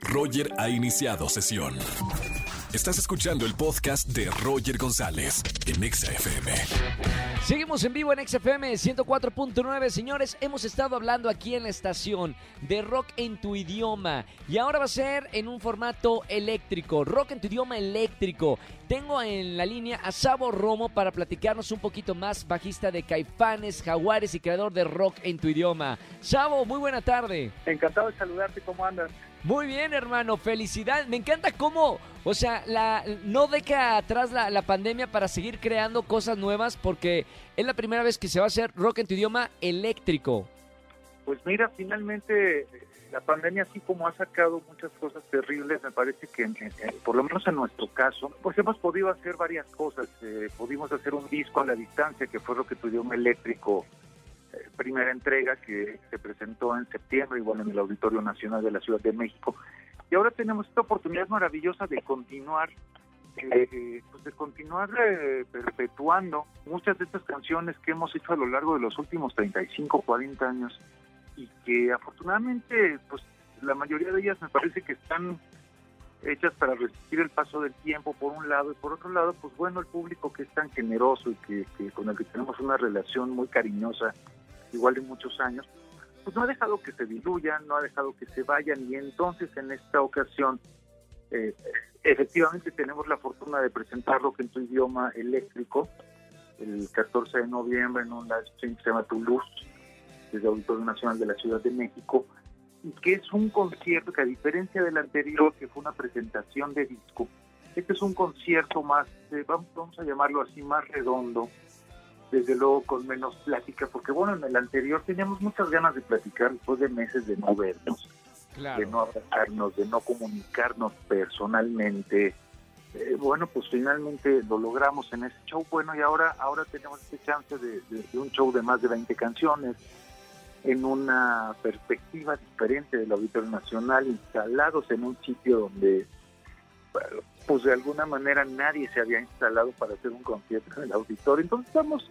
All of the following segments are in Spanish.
Roger ha iniciado sesión. Estás escuchando el podcast de Roger González en XFM. Seguimos en vivo en XFM 104.9. Señores, hemos estado hablando aquí en la estación de rock en tu idioma. Y ahora va a ser en un formato eléctrico. Rock en tu idioma eléctrico. Tengo en la línea a Sabo Romo para platicarnos un poquito más, bajista de Caifanes, Jaguares y creador de rock en tu idioma. Sabo, muy buena tarde. Encantado de saludarte, ¿cómo andas? Muy bien, hermano, felicidad. Me encanta cómo, o sea, la, no deja atrás la, la, pandemia para seguir creando cosas nuevas porque es la primera vez que se va a hacer rock en tu idioma eléctrico. Pues mira, finalmente la pandemia así como ha sacado muchas cosas terribles, me parece que por lo menos en nuestro caso, pues hemos podido hacer varias cosas. Eh, pudimos hacer un disco a la distancia, que fue lo que tu idioma eléctrico primera entrega que se presentó en septiembre, igual en el Auditorio Nacional de la Ciudad de México. Y ahora tenemos esta oportunidad maravillosa de continuar, eh, pues de continuar eh, perpetuando muchas de estas canciones que hemos hecho a lo largo de los últimos 35, 40 años y que afortunadamente, pues la mayoría de ellas me parece que están hechas para resistir el paso del tiempo por un lado y por otro lado pues bueno el público que es tan generoso y que con el que tenemos una relación muy cariñosa igual de muchos años, pues no ha dejado que se diluyan, no ha dejado que se vayan y entonces en esta ocasión eh, efectivamente tenemos la fortuna de presentarlo en tu idioma eléctrico el 14 de noviembre en un live stream que se llama Toulouse desde Auditorio Nacional de la Ciudad de México y que es un concierto que a diferencia del anterior que fue una presentación de disco este es un concierto más, eh, vamos, vamos a llamarlo así, más redondo, desde luego con menos plática, porque bueno, en el anterior teníamos muchas ganas de platicar después de meses de no vernos, de no abrazarnos, de no comunicarnos personalmente. Eh, bueno, pues finalmente lo logramos en ese show. Bueno, y ahora, ahora tenemos este chance de, un show de más de 20 canciones en una perspectiva diferente del Auditorio Nacional, instalados en un sitio donde pues de alguna manera nadie se había instalado para hacer un concierto en el auditorio. Entonces estamos,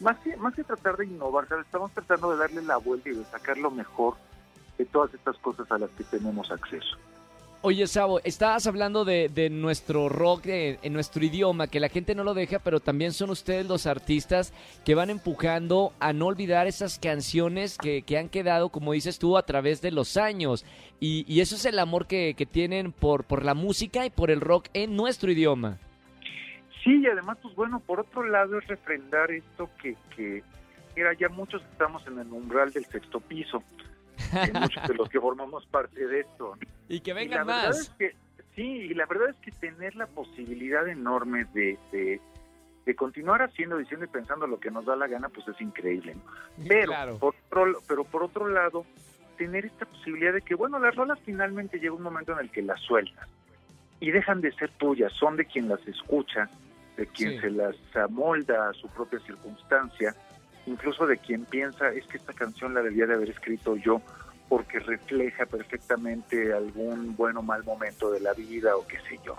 más que, más que tratar de innovar, estamos tratando de darle la vuelta y de sacar lo mejor de todas estas cosas a las que tenemos acceso. Oye, Sabo, estabas hablando de, de nuestro rock en nuestro idioma, que la gente no lo deja, pero también son ustedes los artistas que van empujando a no olvidar esas canciones que, que han quedado, como dices tú, a través de los años. Y, y eso es el amor que, que, tienen por, por la música y por el rock en nuestro idioma. Sí, y además, pues bueno, por otro lado es refrendar esto que, que mira, ya muchos estamos en el umbral del sexto piso muchos de los que formamos parte de esto. Y que vengan más. sí, y la verdad es que tener la posibilidad enorme de, de, continuar haciendo, diciendo y pensando lo que nos da la gana, pues es increíble. Pero, por otro, pero por otro lado, tener esta posibilidad de que, bueno, las rolas finalmente llega un momento en el que las sueltas y dejan de ser tuyas, son de quien las escucha, de quien se las amolda a su propia circunstancia incluso de quien piensa es que esta canción la debía de haber escrito yo porque refleja perfectamente algún bueno o mal momento de la vida o qué sé yo.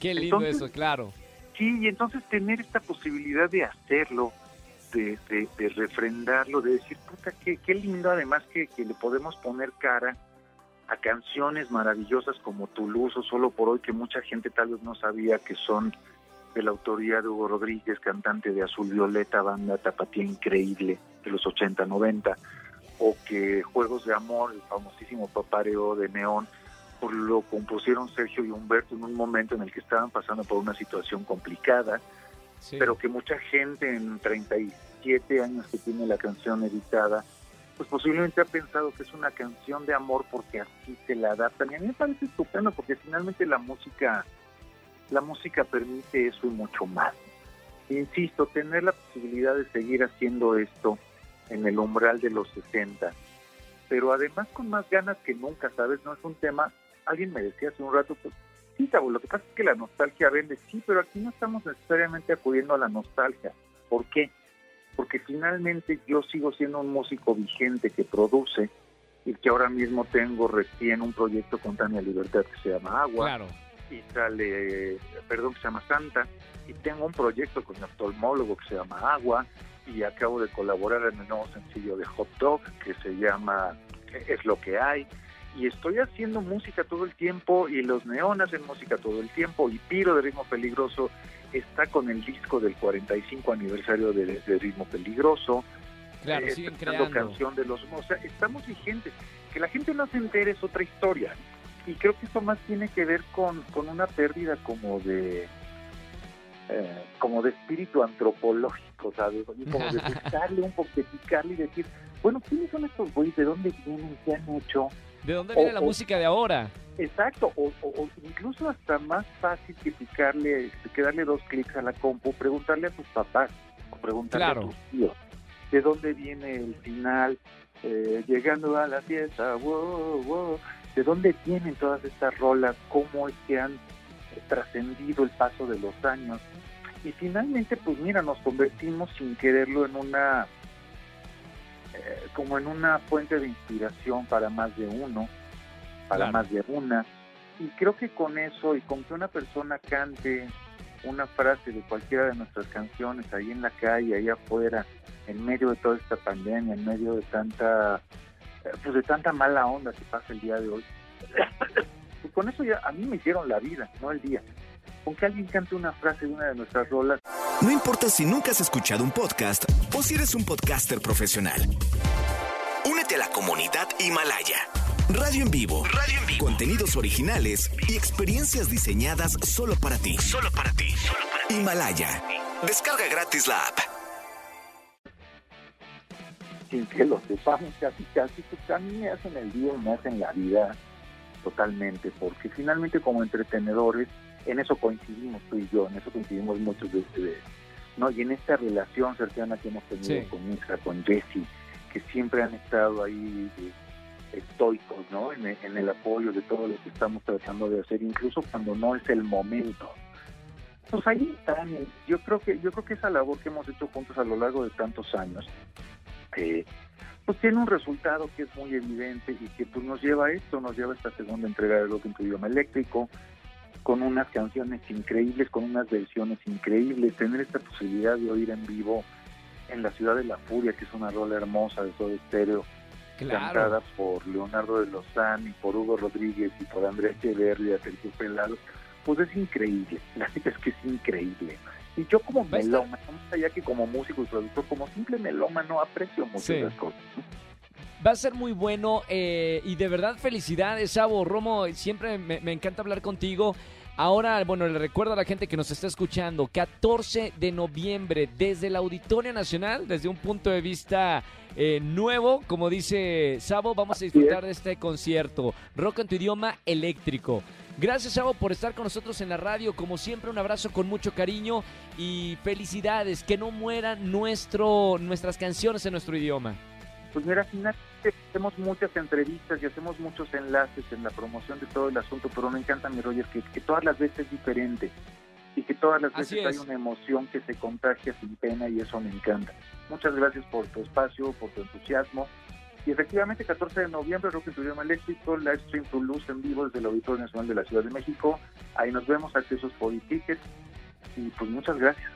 Qué lindo eso, claro. Sí, y entonces tener esta posibilidad de hacerlo, de, de, refrendarlo, de decir, puta, qué, qué lindo además que, que, le podemos poner cara a canciones maravillosas como Toulouse o Solo por Hoy, que mucha gente tal vez no sabía que son de la autoría de Hugo Rodríguez, cantante de Azul Violeta, banda tapatía increíble de los 80, 90, o que Juegos de Amor, el famosísimo papareo de Neón, lo compusieron Sergio y Humberto en un momento en el que estaban pasando por una situación complicada, pero que mucha gente en 37 años que tiene la canción editada, pues posiblemente ha pensado que es una canción de amor porque así se la adaptan. Y a mí me parece estupendo porque finalmente la música la música permite eso y mucho más. Insisto, tener la posibilidad de seguir haciendo esto en el umbral de los 60, pero además con más ganas que nunca, ¿sabes? No es un tema, alguien me decía hace un rato, pues sí, lo que pasa es que la nostalgia vende, sí, pero aquí no estamos necesariamente acudiendo a la nostalgia. ¿Por qué? Porque finalmente yo sigo siendo un músico vigente que produce y que ahora mismo tengo recién un proyecto con Tania Libertad que se llama Agua. Claro y sale, perdón, que se llama Santa, y tengo un proyecto con mi oftalmólogo que se llama Agua, y acabo de colaborar en el nuevo sencillo de Hot Dog que se llama Es lo que hay. y estoy haciendo música todo el tiempo y los neonas hacen música todo el tiempo y Piro de Ritmo Peligroso está con el disco del 45 aniversario de, de Ritmo Peligroso. Claro, eh, siguen creando. canción de los... O sea, estamos vigentes. Que la gente no se entere es otra historia. Y creo que esto más tiene que ver con, con una pérdida como de... eh, como de espíritu antropológico, ¿sabes? Y como de buscarle un poco, de picarle y decir, bueno, ¿quiénes son estos güeyes? ¿De dónde vienen? ¿Qué han hecho? ¿De dónde viene o- la o- música de ahora? Exacto, o, incluso hasta más fácil que picarle, que darle dos clics a la compu, preguntarle a tus papás, o preguntarle Claro. a tus tíos, de dónde viene el final, eh, llegando a la fiesta, wow, wow, de dónde vienen todas estas rolas, cómo es que han eh, trascendido el paso de los años. Y finalmente, pues mira, nos convertimos sin quererlo en una, eh, como en una fuente de inspiración para más de uno para Claro. más de una. Y creo que con eso y con que una persona cante una frase de cualquiera de nuestras canciones ahí en la calle, ahí afuera, en medio de toda esta pandemia, en medio de tanta, eh, pues de tanta mala onda que pasa el día de hoy, pues con eso ya a mí me hicieron la vida, no el día. Con que alguien cante una frase de una de nuestras rolas, No importa si nunca has escuchado un podcast o si eres un podcaster profesional. Únete a la comunidad Himalaya. Radio en vivo. Radio en vivo. Contenidos originales y experiencias diseñadas solo para ti. Solo para ti. Himalaya. Descarga gratis la app. sin que lo sepamos casi casi pues a mí me hacen el día y me hacen la vida totalmente porque finalmente como entretenedores en eso coincidimos tú y yo en eso coincidimos muchos de ustedes no y en esta relación cercana que hemos tenido Sí. con Isra, con Jesse que siempre han estado ahí eh, estoicos no en, el- en el apoyo de todo lo que estamos tratando de hacer incluso cuando no es el momento. Pues ahí están yo creo que yo creo que esa labor que hemos hecho juntos a lo largo de tantos años eh, pues tiene un resultado que es muy evidente y que pues nos lleva a esto, nos lleva a esta segunda entrega de Rock en tu idioma eléctrico, con unas canciones increíbles, con unas versiones increíbles, tener esta posibilidad de oír en vivo en la ciudad de la furia, que es una rola hermosa de Soda Stereo, cantada Claro. por Leonardo de Lozán y por Hugo Rodríguez y por Andrés Echeverria, Sergio Pelado, pues es increíble, la neta es que es increíble. Y yo como estar- melómano, más allá que como músico y productor, como simple melómano, aprecio mucho Sí. esas cosas. Va a ser muy bueno eh, y de verdad felicidades, Sabo. Romo, siempre me, me encanta hablar contigo. Ahora, bueno, le recuerdo a la gente que nos está escuchando, 14 de noviembre, desde el Auditorio Nacional, desde un punto de vista eh, nuevo, como dice Sabo, vamos a disfrutar de este concierto, Rock en tu idioma eléctrico. Gracias, Sabo, por estar con nosotros en la radio. Como siempre, un abrazo con mucho cariño y felicidades. Que no mueran nuestro, nuestras canciones en nuestro idioma. Pues mira, finalmente hacemos muchas entrevistas y hacemos muchos enlaces en la promoción de todo el asunto, pero me encanta, mi Roger, que, que todas las veces es diferente y que todas las veces es. hay una emoción que se contagia sin pena y eso me encanta. Muchas gracias por tu espacio, por tu entusiasmo. Y efectivamente, 14 de noviembre, Rock en tu idioma eléctrico, live stream to luz en vivo desde el Auditorio Nacional de la Ciudad de México. Ahí nos vemos, accesos por e-ticket. Y pues muchas gracias.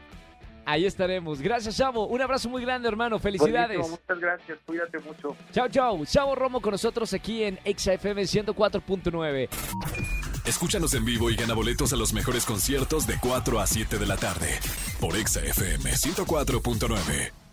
Ahí estaremos. Gracias, Chavo. Un abrazo muy grande, hermano. Felicidades. Buenísimo, muchas gracias, cuídate mucho. Chao, chao. Chavo Romo con nosotros aquí en XFM 104.9. Escúchanos en vivo y gana boletos a los mejores conciertos de 4 a 7 de la tarde por Exa FM 104.9.